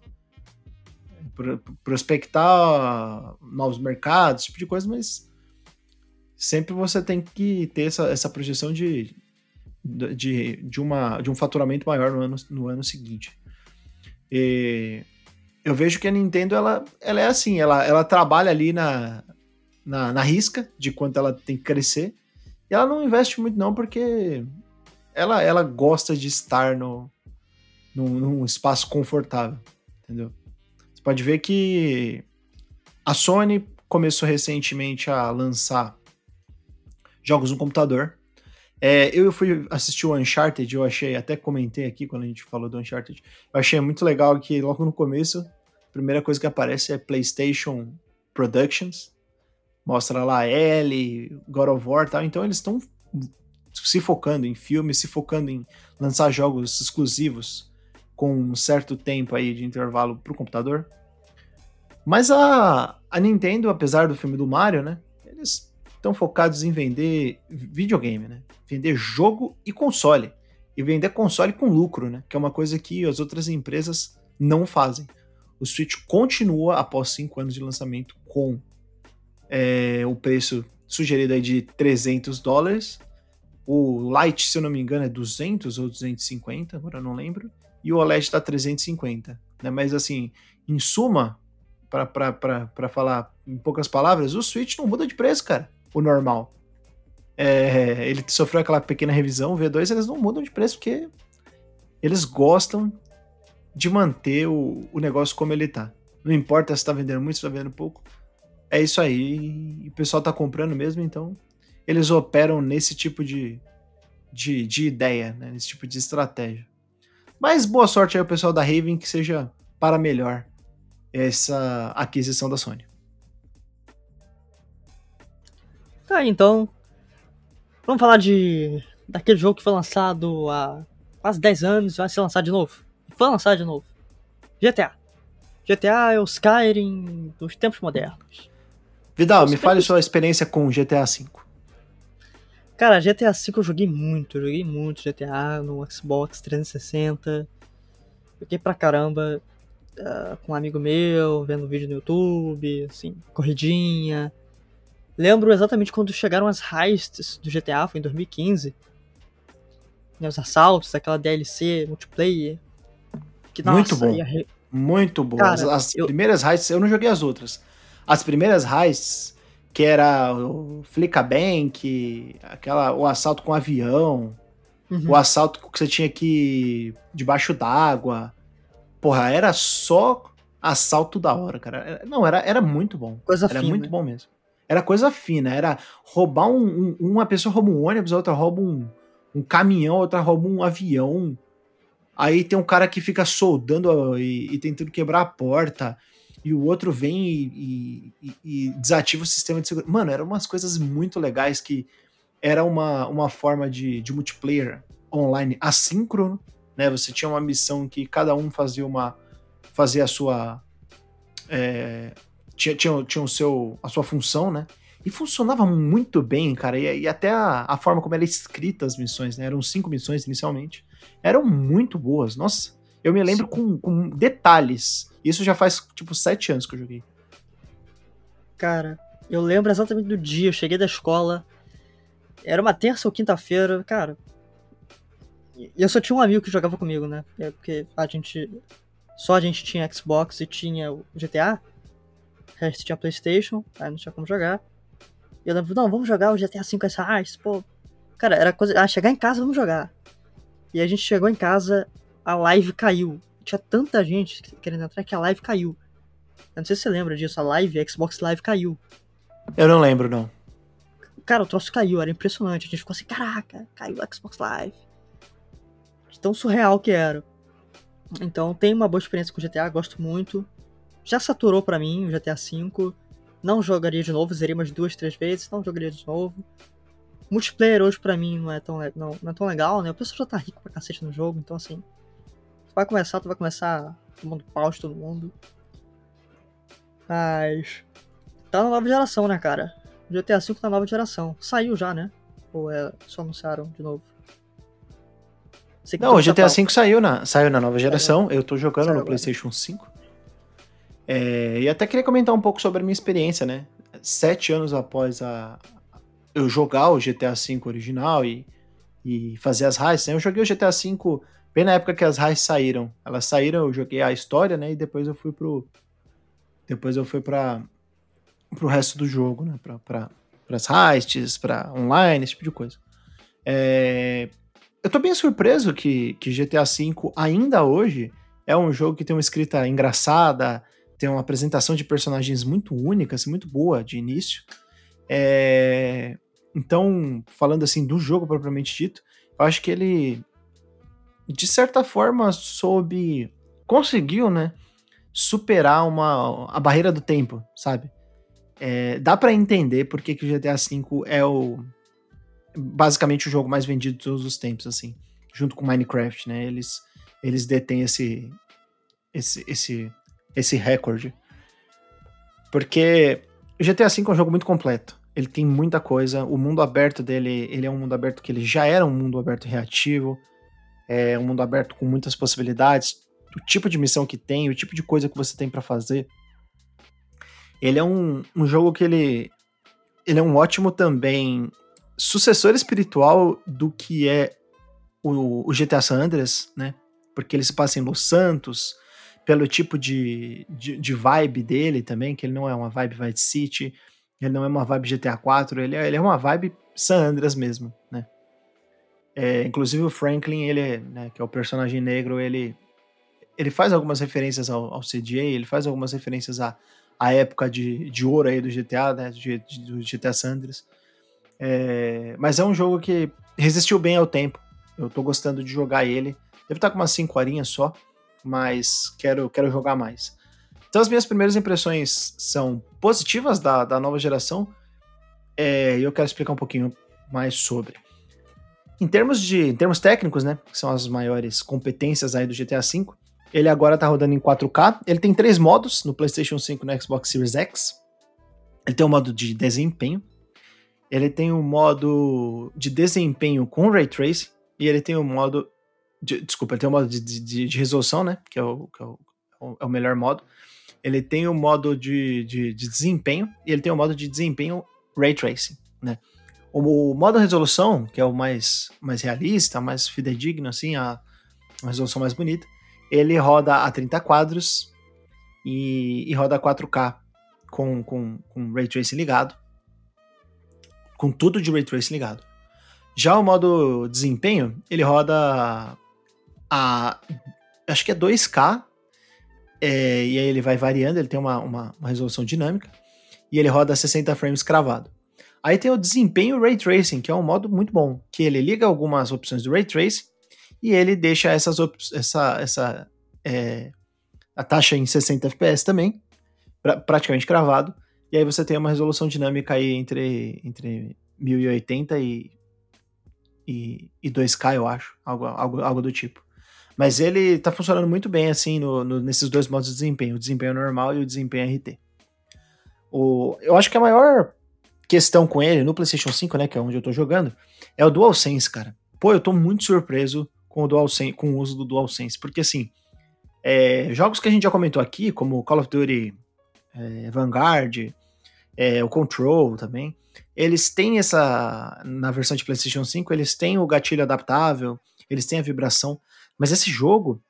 Prospectar novos mercados, tipo de coisa, mas sempre você tem que ter essa, essa projeção de, de, de, uma, de um faturamento maior no ano, no ano seguinte. E eu vejo que a Nintendo ela, ela é assim, ela, ela trabalha ali na, na, na risca de quanto ela tem que crescer. E ela não investe muito, não, porque ela, ela gosta de estar no, num, num espaço confortável. entendeu? Você pode ver que a Sony começou recentemente a lançar jogos no computador. É, eu fui assistir o Uncharted, eu achei, até comentei aqui quando a gente falou do Uncharted, eu achei muito legal que logo no começo, a primeira coisa que aparece é PlayStation Productions, mostra lá L, God of War e tal, então eles estão se focando em filmes, se focando em lançar jogos exclusivos com um certo tempo aí de intervalo para o computador. Mas a, a Nintendo, apesar do filme do Mario, né, eles estão focados em vender videogame, né? Vender jogo e console. E vender console com lucro, né? Que é uma coisa que as outras empresas não fazem. O Switch continua, após 5 anos de lançamento, com é, o preço sugerido aí de 300 dólares. O Lite, se eu não me engano, é 200 ou 250, agora eu não lembro. E o OLED está 350. Né? Mas assim, em suma, para falar em poucas palavras, o Switch não muda de preço, cara. O normal. É, ele sofreu aquela pequena revisão, o V2 eles não mudam de preço porque eles gostam de manter o, o negócio como ele tá. Não importa se tá vendendo muito, se tá vendendo pouco. É isso aí. O pessoal tá comprando mesmo, então eles operam nesse tipo de, de, de ideia, né? nesse tipo de estratégia. Mas boa sorte aí ao pessoal da Raven que seja para melhor essa aquisição da Sony. Tá, então. Vamos falar de daquele jogo que foi lançado há quase 10 anos e vai ser lançado de novo. Foi lançado de novo. GTA. GTA é o Skyrim dos tempos modernos. Vidal, Os me tempos... fale sua experiência com GTA V. Cara, GTA V eu joguei muito, eu joguei muito GTA no Xbox 360. Joguei pra caramba uh, com um amigo meu, vendo vídeo no YouTube, assim, corridinha. Lembro exatamente quando chegaram as heists do GTA, foi em 2015. Né, os assaltos, aquela DLC multiplayer. Que, nossa, Muito bom. Re... Muito bom. Cara, as, as eu... primeiras heists, eu não joguei as outras. As primeiras heists, que era o Flickabank, aquela, o assalto com avião, uhum. o assalto que você tinha que debaixo d'água, Porra, era só assalto da hora, cara. Não, era, era muito bom. Coisa era fina. muito bom mesmo. Era coisa fina, era roubar um, um, Uma pessoa rouba um ônibus, a outra rouba um, um caminhão, a outra rouba um avião. Aí tem um cara que fica soldando e, e tentando quebrar a porta. E o outro vem e, e, e, desativa o sistema de segurança. Mano, eram umas coisas muito legais que era uma, uma forma de, de multiplayer online assíncrono né? Você tinha uma missão que cada um fazia uma fazia a sua é, tinha, tinha, tinha o seu a sua função, né? E funcionava muito bem, cara. E, e até a, a, forma como era escrita as missões, né? Eram cinco missões inicialmente. Eram muito boas. Nossa, eu me lembro com, com, detalhes. Isso já faz, tipo, sete anos que eu joguei. Cara, eu lembro exatamente do dia. Eu cheguei da escola. Era uma terça ou quinta-feira. Cara, e eu só tinha um amigo que jogava comigo, né? É porque a gente. Só a gente tinha Xbox e tinha o GTA. O resto tinha Playstation, aí não tinha como jogar. E eu lembro, não, vamos jogar o GTA V essa arte, pô. Cara, era coisa. Ah, chegar em casa, vamos jogar. E a gente chegou em casa, a live caiu. Tinha tanta gente querendo entrar que a live caiu. Eu não sei se você lembra disso, a live, a Xbox Live caiu. Eu não lembro, não. Cara, o troço caiu, era impressionante. A gente ficou assim, caraca, caiu o Xbox Live de tão surreal que era. Então tem uma boa experiência com GTA, gosto muito. Já saturou para mim o GTA V. Não jogaria de novo, zerei umas duas, três vezes, não jogaria de novo. Multiplayer hoje para mim não é, tão, não, não é tão legal, né? O pessoal já tá rico pra cacete no jogo, então assim. Vai começar, tu vai começar tomando pau de todo mundo. Mas. Tá na nova geração, né, cara? GTA V tá na nova geração. Saiu já, né? Ou é, só anunciaram de novo? Não, o GTA V saiu na, saiu na nova geração. Eu tô jogando saiu no PlayStation 5. É, e até queria comentar um pouco sobre a minha experiência, né? Sete anos após a, eu jogar o GTA V original e, e fazer as raids, né? Eu joguei o GTA V bem na época que as raids saíram. Elas saíram, eu joguei a história, né? E depois eu fui pro. Depois eu fui para pro resto do jogo, né? Pra, pra, pras heists, pra online, esse tipo de coisa. É, eu tô bem surpreso que, que GTA V ainda hoje É um jogo que tem uma escrita engraçada, tem uma apresentação de personagens muito única, assim, muito boa de início. É... Então, falando assim do jogo propriamente dito, eu acho que ele, de certa forma, soube. conseguiu, né? Superar uma, a barreira do tempo, sabe? É, dá para entender porque que o GTA V é o basicamente o jogo mais vendido de todos os tempos, assim, junto com Minecraft, né? Eles eles detêm esse esse esse esse recorde. Porque o GTA V é um jogo muito completo. Ele tem muita coisa. O mundo aberto dele, ele é um mundo aberto que ele já era um mundo aberto reativo. É um mundo aberto com muitas possibilidades. O tipo de missão que tem, o tipo de coisa que você tem para fazer. Ele é um, um jogo que ele, ele é um ótimo também sucessor espiritual do que é o, o GTA San Andreas, né? Porque ele se passa em Los Santos, pelo tipo de, de, de, vibe dele também, que ele não é uma vibe Vice City, ele não é uma vibe GTA 4, ele é, ele é uma vibe San Andreas mesmo, né? É, inclusive o Franklin, ele, né, que é o personagem negro, ele, ele faz algumas referências ao, ao ele faz algumas referências à, à época de, de ouro aí do GTA, né, de, do GTA Sanders. É, mas é um jogo que resistiu bem ao tempo. Eu tô gostando de jogar ele. Deve estar com umas 5 horinhas só, mas quero, quero jogar mais. Então as minhas primeiras impressões são positivas da, da nova geração é, e eu quero explicar um pouquinho mais sobre. Em termos de em termos técnicos, né, que são as maiores competências aí do GTA V, ele agora está rodando em 4K. Ele tem três modos no PlayStation 5 e no Xbox Series X. Ele tem o um modo de desempenho, ele tem o um modo de desempenho com Ray Tracing e ele tem o um modo de, desculpa, ele tem o modo de, de, de resolução, né, que é o, que é o, é o melhor modo. Ele tem o modo de, de, de desempenho e ele tem o modo de desempenho Ray Tracing, né. O, o modo resolução, que é o mais, mais realista, mais fidedigno, assim, a, a resolução mais bonita, ele roda a 30 quadros e, e roda 4K com, com, com Ray Tracing ligado. Com tudo de Ray Tracing ligado. Já o modo desempenho, ele roda a. Acho que é 2K. É, e aí ele vai variando, ele tem uma, uma, uma, resolução dinâmica. E ele roda a 60 frames cravado. Aí tem o desempenho Ray Tracing, que é um modo muito bom. Que ele liga algumas opções do Ray Tracing e ele deixa essas essa, essa é, a taxa em 60 FPS também, pra, praticamente cravado, e aí você tem uma resolução dinâmica aí entre, entre 1080 e, e, e 2K, eu acho, algo, algo, algo do tipo. Mas ele tá funcionando muito bem, assim, no, no, nesses dois modos de desempenho, o desempenho normal e o desempenho RT. O, eu acho que a maior questão com ele, no PlayStation 5, né, que é onde eu tô jogando, é o DualSense, cara. Pô, eu tô muito surpreso com o DualSense, com o uso do DualSense, porque assim, é, jogos que a gente já comentou aqui, como Call of Duty é, Vanguard, é, o Control também, eles têm essa, na versão de PlayStation 5, eles têm o gatilho adaptável, eles têm a vibração, mas esse jogo,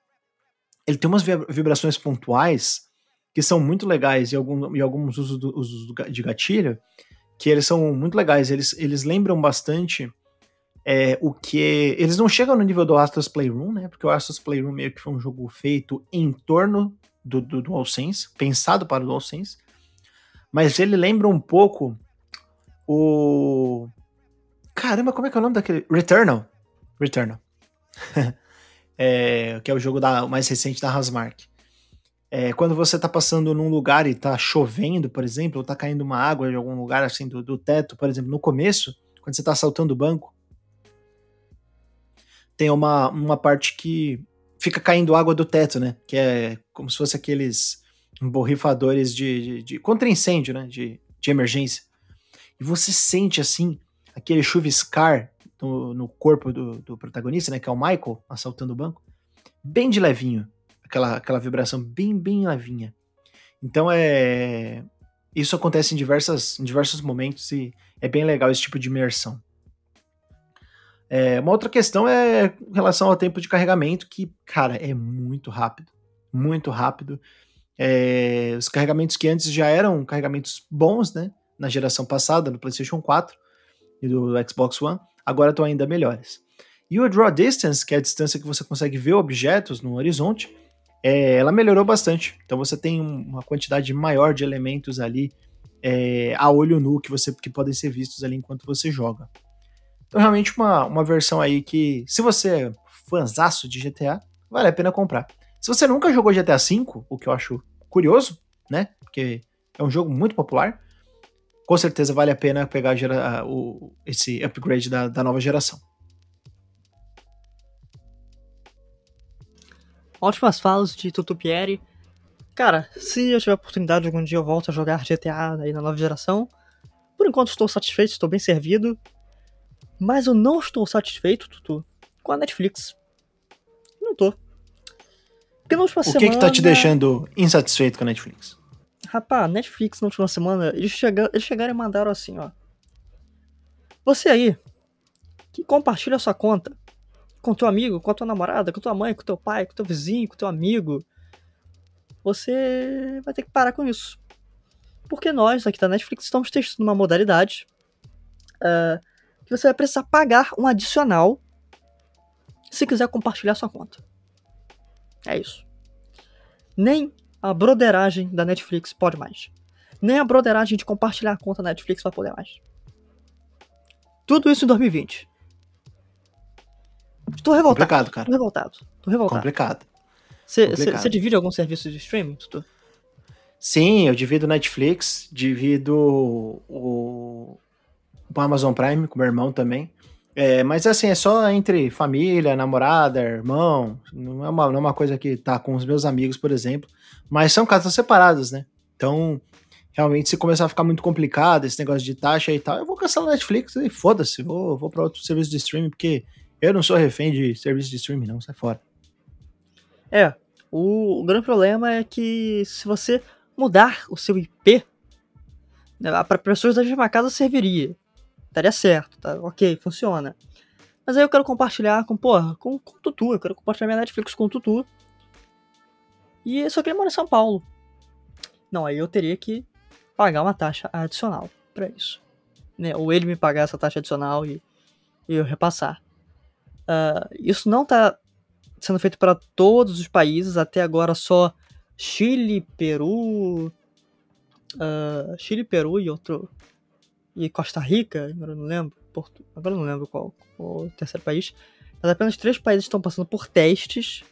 ele tem umas vibrações pontuais que são muito legais e, algum, e alguns usos, do, usos de gatilho que eles são muito legais, eles, eles lembram bastante é, o que. Eles não chegam no nível do Astros Playroom, né? Porque o Astros Playroom meio que foi um jogo feito em torno do, do DualSense, pensado para o DualSense. Mas ele lembra um pouco o. Caramba, como é que é o nome daquele? Returnal. Returnal. é, que é o jogo da, mais recente da Hasmark. É, quando você tá passando num lugar e tá chovendo, por exemplo, ou tá caindo uma água de algum lugar assim do, do teto, por exemplo, no começo, quando você tá saltando o banco, tem uma, uma parte que fica caindo água do teto, né? Que é como se fosse aqueles borrifadores de, de, de contra incêndio, né? De, de emergência. E você sente assim aquele chuviscar no, no corpo do, do, protagonista, né? Que é o Michael assaltando o banco, bem de levinho, aquela, aquela vibração bem bem levinha. Então é isso acontece em diversas em diversos momentos e é bem legal esse tipo de imersão. É, uma outra questão é em relação ao tempo de carregamento, que, cara, é muito rápido. Muito rápido. É, os carregamentos que antes já eram carregamentos bons, né? Na geração passada, no PlayStation 4 e do Xbox One, agora estão ainda melhores. E o Draw Distance, que é a distância que você consegue ver objetos no horizonte, é, ela melhorou bastante. Então você tem uma quantidade maior de elementos ali é, a olho nu que, você, que podem ser vistos ali enquanto você joga. Então, realmente, uma, uma versão aí que, se você é fãzaço de GTA, vale a pena comprar. Se você nunca jogou GTA V, o que eu acho curioso, né? Porque é um jogo muito popular, com certeza vale a pena pegar gera, o, esse upgrade da, da nova geração. Ótimas falas de Tutupieri. Cara, se eu tiver oportunidade algum dia eu volto a jogar GTA aí na nova geração. Por enquanto estou satisfeito, estou bem servido. Mas eu não estou satisfeito, Tutu, com a Netflix. Não tô. Porque na última o semana... O que que tá te deixando insatisfeito com a Netflix? Rapaz, Netflix na última semana, eles, chega... eles chegaram e mandaram assim, ó. Você aí, que compartilha sua conta com teu amigo, com a tua namorada, com tua mãe, com teu pai, com teu vizinho, com teu amigo, você vai ter que parar com isso. Porque nós, aqui da Netflix, estamos testando uma modalidade uh, que você vai precisar pagar um adicional se quiser compartilhar sua conta. É isso. Nem a broderagem da Netflix pode mais. Nem a broderagem de compartilhar a conta da Netflix vai poder mais. Tudo isso em 2020. Estou revoltado. Complicado, cara. Tô revoltado. Tô revoltado. Complicado. Você divide algum serviço de streaming, Tutu? Sim, eu divido Netflix, divido o, o Amazon Prime com meu irmão também. É, mas assim, é só entre família, namorada, irmão. Não é, uma, não é uma coisa que tá com os meus amigos, por exemplo. Mas são casas separadas, né? Então, realmente, se começar a ficar muito complicado esse negócio de taxa e tal, eu vou cancelar Netflix e foda-se, vou, vou para outro serviço de streaming, porque eu não sou refém de serviço de streaming, não, sai fora. É, o, o grande problema é que se você mudar o seu IP, né, para pessoas da mesma casa serviria daria certo, tá? Ok, funciona. Mas aí eu quero compartilhar com, porra, com, com o Tutu. Eu quero compartilhar minha Netflix com o Tutu. E só que ele mora em São Paulo. Não, aí eu teria que pagar uma taxa adicional para isso. Né? Ou ele me pagar essa taxa adicional e, e eu repassar. Uh, isso não tá sendo feito para todos os países. Até agora só Chile, Peru. Uh, Chile, Peru e outro e Costa Rica, agora eu não lembro, Porto, agora eu não lembro qual, qual o terceiro país, mas apenas três países estão passando por testes.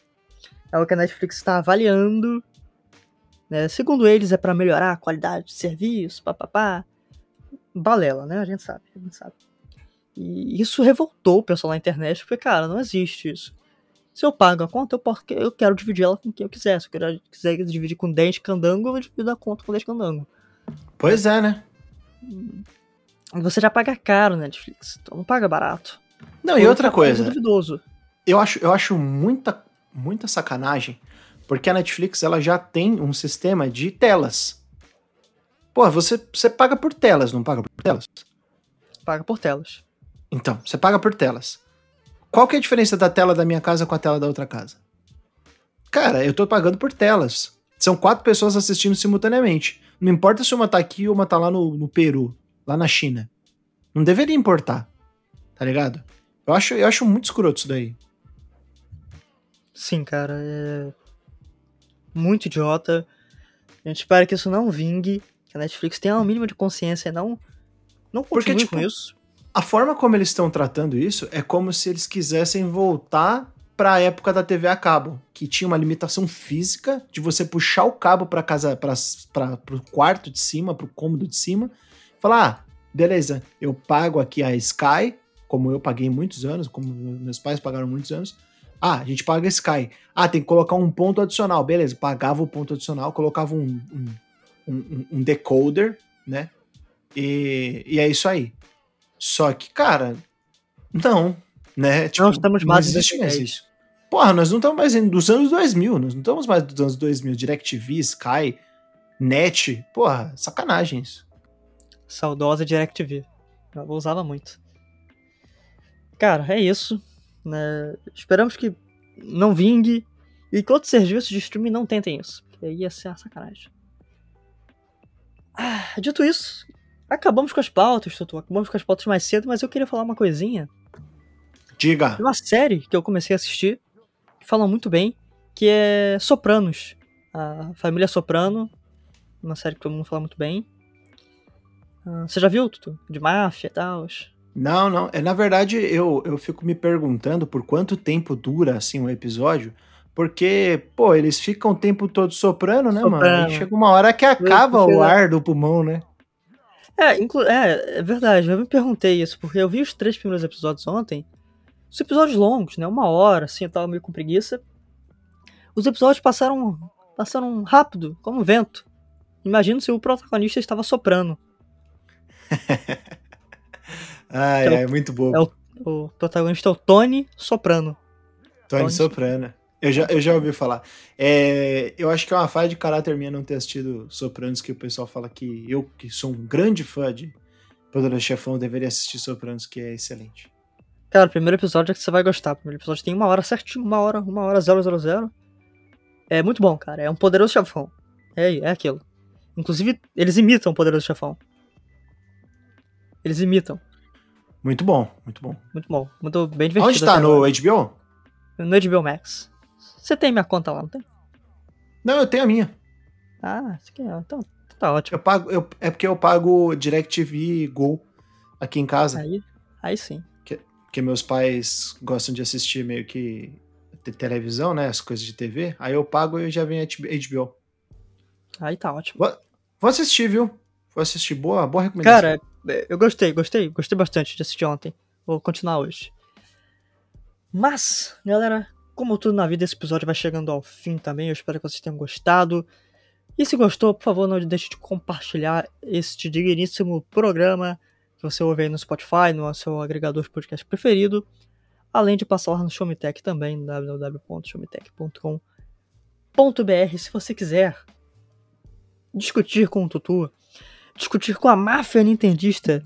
É o que a Netflix está avaliando. Né? Segundo eles, é para melhorar a qualidade de serviço, papapá. Balela, né? A gente sabe, a gente sabe. E isso revoltou o pessoal na internet, porque, cara, não existe isso. Se eu pago a conta, eu, posso, eu quero dividir ela com quem eu quiser. Se eu quiser dividir com dente candango, eu vou dividir a conta com dente candango. Pois é, né? Você já paga caro Netflix, então não paga barato. Não, e outra coisa. Duvidoso. Eu acho, eu acho muita, muita sacanagem, porque a Netflix ela já tem um sistema de telas. Pô, você, você paga por telas, não paga por telas? Paga por telas. Então, você paga por telas. Qual que é a diferença da tela da minha casa com a tela da outra casa? Cara, eu tô pagando por telas. São quatro pessoas assistindo simultaneamente. Não importa se uma tá aqui ou uma tá lá no, no Peru lá na China. Não deveria importar, tá ligado? Eu acho, eu acho muito escroto isso daí. Sim, cara, é muito idiota. A gente espera que isso não vingue, que a Netflix tenha um mínimo de consciência e não, não continue Porque, tipo, com isso. A forma como eles estão tratando isso é como se eles quisessem voltar para a época da TV a cabo, que tinha uma limitação física de você puxar o cabo para casa, para o quarto de cima, para o cômodo de cima, Falar, ah, beleza, eu pago aqui a Sky, como eu paguei muitos anos, como meus pais pagaram muitos anos. Ah, a gente paga a Sky. Ah, tem que colocar um ponto adicional. Beleza, pagava o ponto adicional, colocava um, um, um, um decoder, né? E, e é isso aí. Só que, cara, não, né? Tipo, não estamos mais não existe mais isso. Porra, nós não estamos mais dos anos 2000, nós não estamos mais dos anos 2000, DirecTV, Sky, Net, porra, sacanagem isso. Saudosa DirecTV. Eu usava muito. Cara, é isso. Né? Esperamos que não vingue e que outros serviços de streaming não tentem isso. Porque aí ia ser uma sacanagem. Ah, dito isso, acabamos com as pautas, Tutu. Acabamos com as pautas mais cedo, mas eu queria falar uma coisinha. Diga. Uma série que eu comecei a assistir, que fala muito bem, que é Sopranos. A família Soprano, uma série que todo mundo fala muito bem. Ah, você já viu, Tutu? De máfia e tal? Não, não. É, na verdade, eu, eu fico me perguntando por quanto tempo dura assim um episódio. Porque, pô, eles ficam o tempo todo soprando, né, mano? Aí chega uma hora que acaba o ar do pulmão, né? É, é, é verdade. Eu me perguntei isso, porque eu vi os três primeiros episódios ontem. Os episódios longos, né? Uma hora, assim, eu tava meio com preguiça. Os episódios passaram, passaram rápido, como vento. Imagino se o protagonista estava soprando. é, é, muito bom. É o, o, protagonista é o Tony Soprano. Tony, Tony Soprano. Eu já, eu já ouvi falar. É, eu acho que é uma falha de caráter minha não ter assistido Sopranos, que o pessoal fala que eu, que sou um grande fã de Poderoso Chefão, deveria assistir Sopranos, que é excelente. Cara, o primeiro episódio é que você vai gostar. O primeiro episódio tem uma hora certinho, uma hora, uma hora, zero, zero, zero. É muito bom, cara. É um poderoso chefão. É, é aquilo. Inclusive, eles imitam o poderoso chefão. Eles imitam. Muito bom, muito bom. Muito bom. Muito bem divertido. Onde tá? No HBO? No HBO Max. Você tem minha conta lá, não tem? Não, eu tenho a minha. Ah, isso aqui é. Então, tá ótimo. Eu pago, eu, é porque eu pago DirecTV Go aqui em casa. Aí, aí sim. Que, porque meus pais gostam de assistir meio que televisão, né? As coisas de TV. Aí eu pago e já vem HBO. Aí tá ótimo. Vou, vou assistir, viu? Vou assistir. Boa, boa recomendação. Cara, eu gostei, gostei. Gostei bastante de assistir ontem. Vou continuar hoje. Mas, galera, como tudo na vida, esse episódio vai chegando ao fim também. Eu espero que vocês tenham gostado. E se gostou, por favor, não deixe de compartilhar este digníssimo programa que você ouve aí no Spotify, no seu agregador de podcast preferido. Além de passar lá no Showmetech também, www.showmetech.com.br. Se você quiser discutir com o Tutu, discutir com a máfia nintendista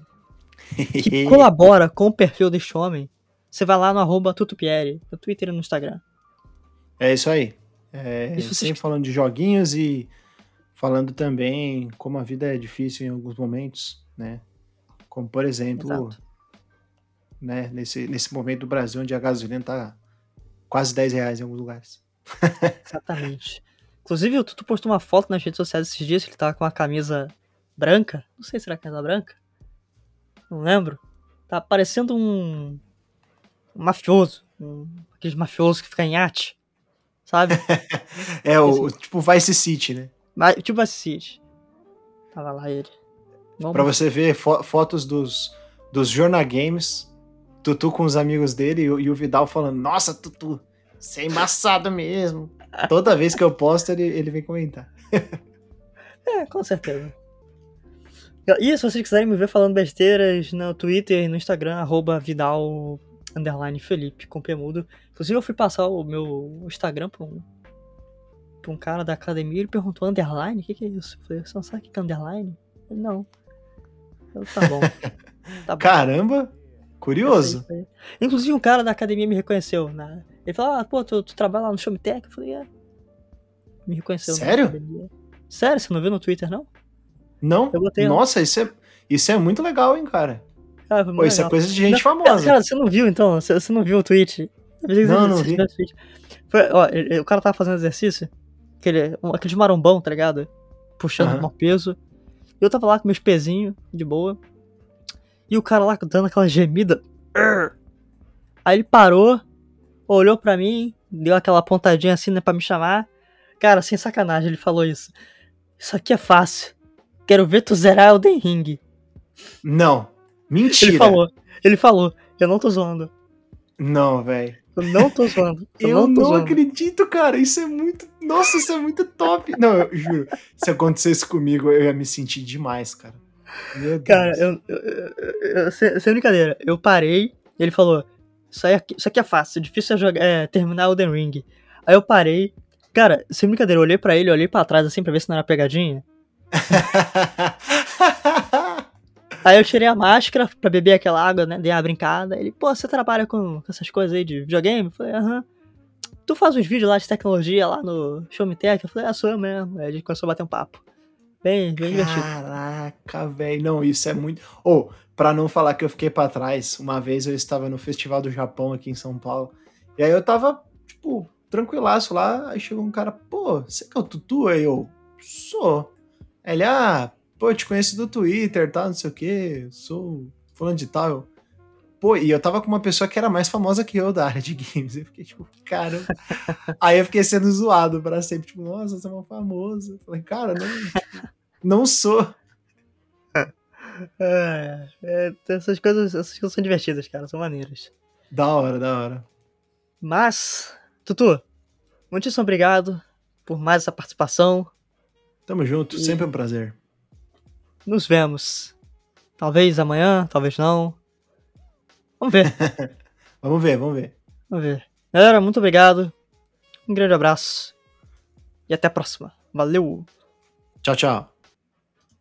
que colabora com o perfil deste homem, você vai lá no arroba Tutupieri, no Twitter e no Instagram. É isso aí. É, isso sempre você... falando de joguinhos e falando também como a vida é difícil em alguns momentos, né? Como, por exemplo, né, nesse, nesse momento do Brasil onde a gasolina tá quase 10 reais em alguns lugares. Exatamente. Inclusive, o Tutu postou uma foto nas redes sociais esses dias que ele tava com uma camisa branca. Não sei se era camisa branca. Não lembro. Tá parecendo um um mafioso. Um, aqueles mafiosos que ficam em arte. Sabe? é, o, tipo Vice City, né? Tipo Vice City. Tava lá ele. Vamos pra você ver fo fotos dos, dos Jornal Games, Tutu com os amigos dele e, e o Vidal falando: Nossa, Tutu, você é embaçado mesmo. Toda vez que eu posto, ele, ele vem comentar. é, com certeza. E se vocês quiserem me ver falando besteiras no Twitter e no Instagram, arroba Vidal underline Felipe, com Pemudo. Inclusive eu fui passar o meu Instagram pra um, pra um cara da academia, ele perguntou underline? O que, que é isso? Eu falei, você não sabe o que é underline? Ele, não. Eu, tá bom. Tá Caramba! Curioso. Inclusive um cara da academia me reconheceu. Né? Ele falou, ah, pô, tu, tu trabalha lá no Showmetech? Eu falei, é. Me reconheceu. Sério? Sério? Você não viu no Twitter, não? Não? Nossa, isso é, isso é muito legal, hein, cara. Ah, Pô, isso é coisa de gente não, famosa. Cara, você não viu então? Você, você não viu o tweet? Não, não vi. Foi, ó, o cara tava fazendo exercício, aquele, aquele marombão, tá ligado? Puxando uhum. um peso. Eu tava lá com meus pezinhos, de boa. E o cara lá dando aquela gemida. Aí ele parou, olhou pra mim, deu aquela pontadinha assim, né, pra me chamar. Cara, sem sacanagem, ele falou isso. Isso aqui é fácil. Quero ver tu zerar Elden Ring. Não. Mentira. Ele falou. Ele falou. Eu não tô zoando. Não, velho. Eu não tô zoando. Eu, eu não, não acredito, cara. Isso é muito. Nossa, isso é muito top. Não, eu juro. Se acontecesse comigo, eu ia me sentir demais, cara. Meu Deus. Cara, eu, eu, eu, eu sem brincadeira, eu parei. Ele falou: Isso, aí, isso aqui é fácil, difícil é, jogar, é terminar o The Ring. Aí eu parei. Cara, sem brincadeira, eu olhei pra ele, olhei pra trás assim pra ver se não era pegadinha. Aí eu tirei a máscara pra beber aquela água, né? Dei uma brincada. Ele, pô, você trabalha com, essas coisas aí de videogame? Eu falei, aham. Tu faz uns vídeos lá de tecnologia lá no Show Me Tech? Eu falei, ah, sou eu mesmo. Aí a gente começou a bater um papo. Bem, bem divertido. Caraca, velho. Não, isso é muito. Ou, oh, pra não falar que eu fiquei pra trás, uma vez eu estava no Festival do Japão aqui em São Paulo. E aí eu tava, tipo, tranquilaço lá, aí chegou um cara, pô, você que é o Tutu? Aí eu, sou. Ele, ah, pô, eu te conheço do Twitter, tá, não sei o quê, sou fulano de tal. Pô, e eu tava com uma pessoa que era mais famosa que eu da área de games. Eu fiquei tipo, cara. aí eu fiquei sendo zoado pra sempre, tipo, nossa, você é uma famosa. Eu falei, cara, não, tipo, não sou. É, é, essas, coisas, essas coisas são divertidas, cara, são maneiras. Da hora, da hora. Mas, Tutu, muitíssimo obrigado por mais essa participação. Tamo junto, e... sempre um prazer. Nos vemos. Talvez amanhã, talvez não. Vamos ver. vamos ver, vamos ver. Vamos ver. Galera, muito obrigado. Um grande abraço. E até a próxima. Valeu! Tchau, tchau.